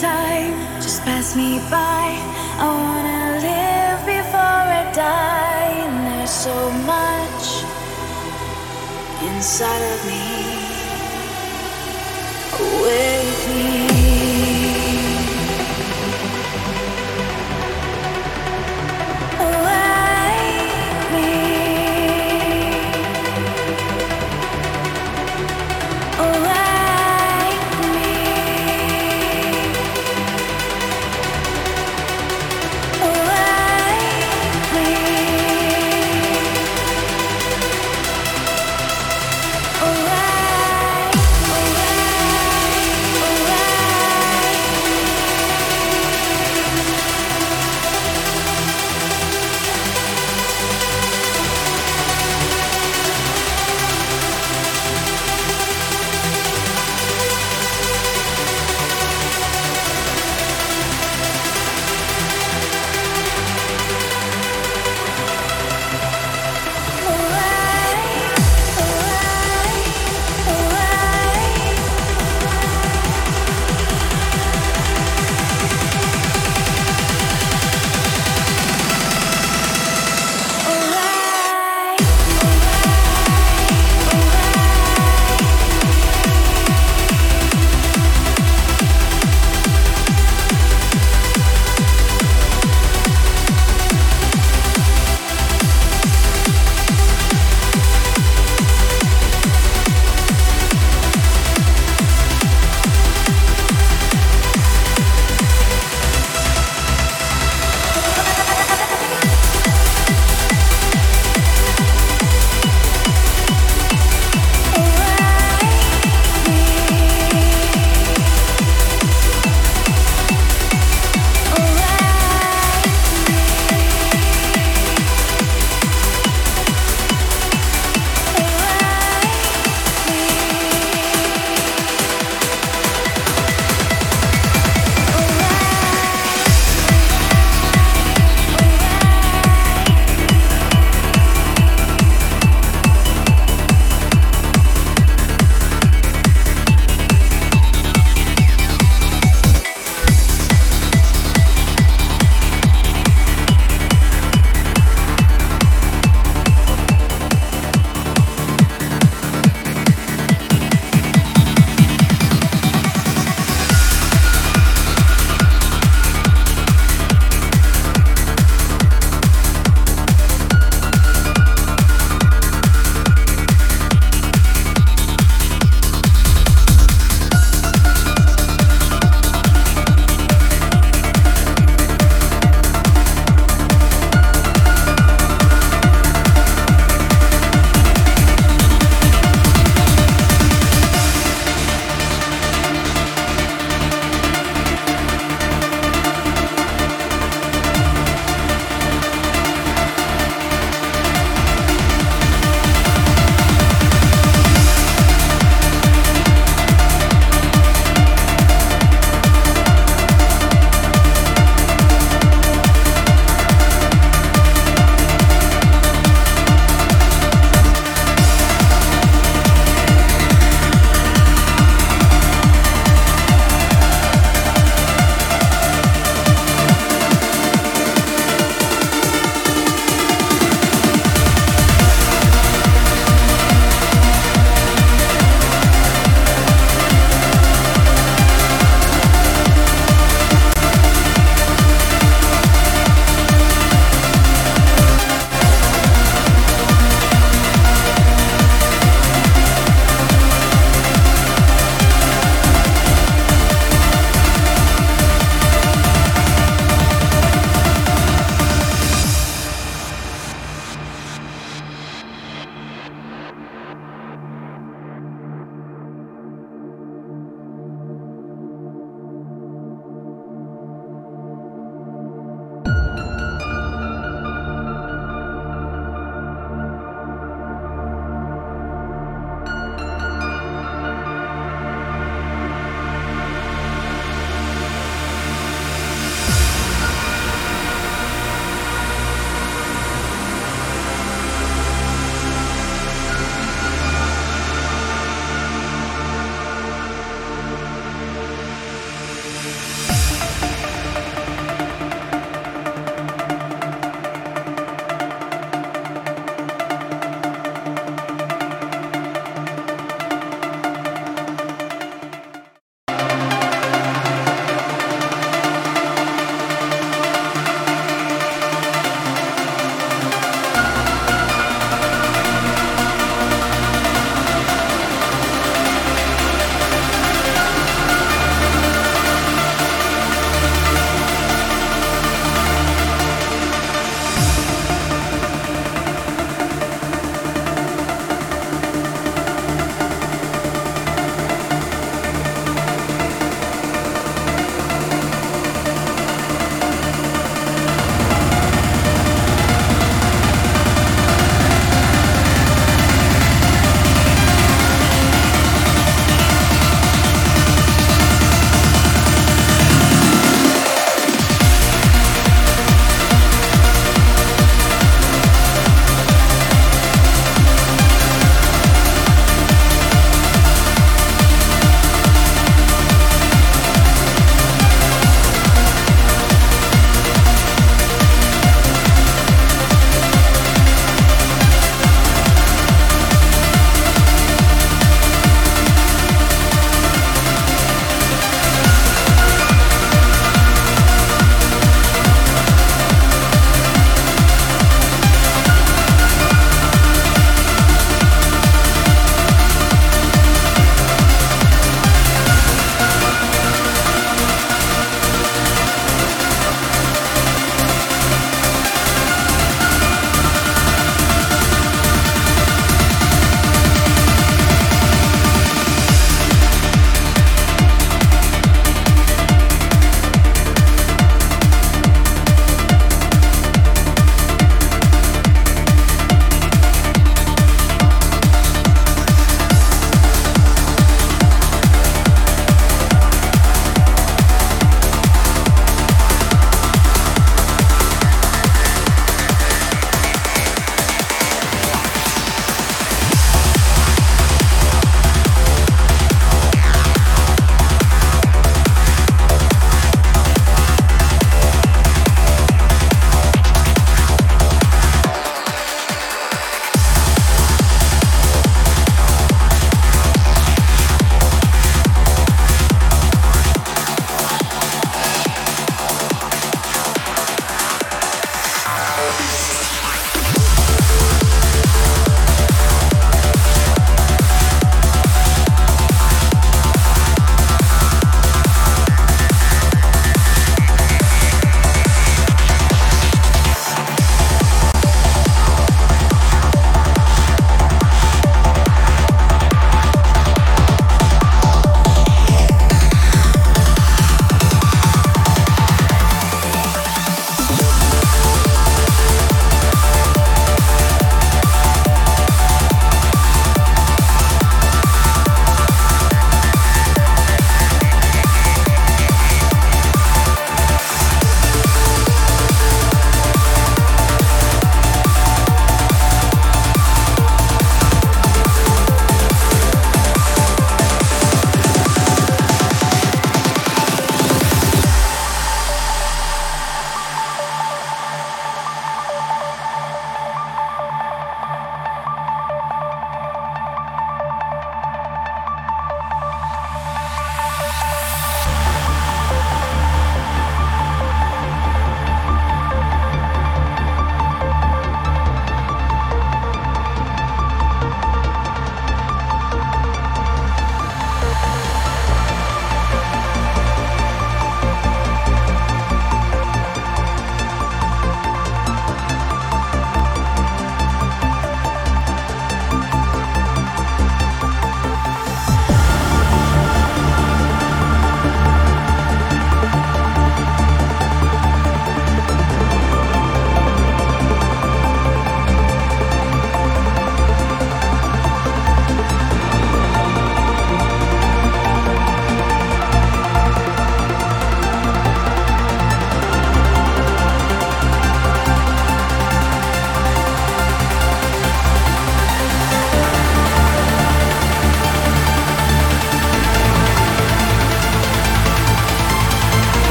time just pass me by. I wanna live before I die, and there's so much inside of me Wake me.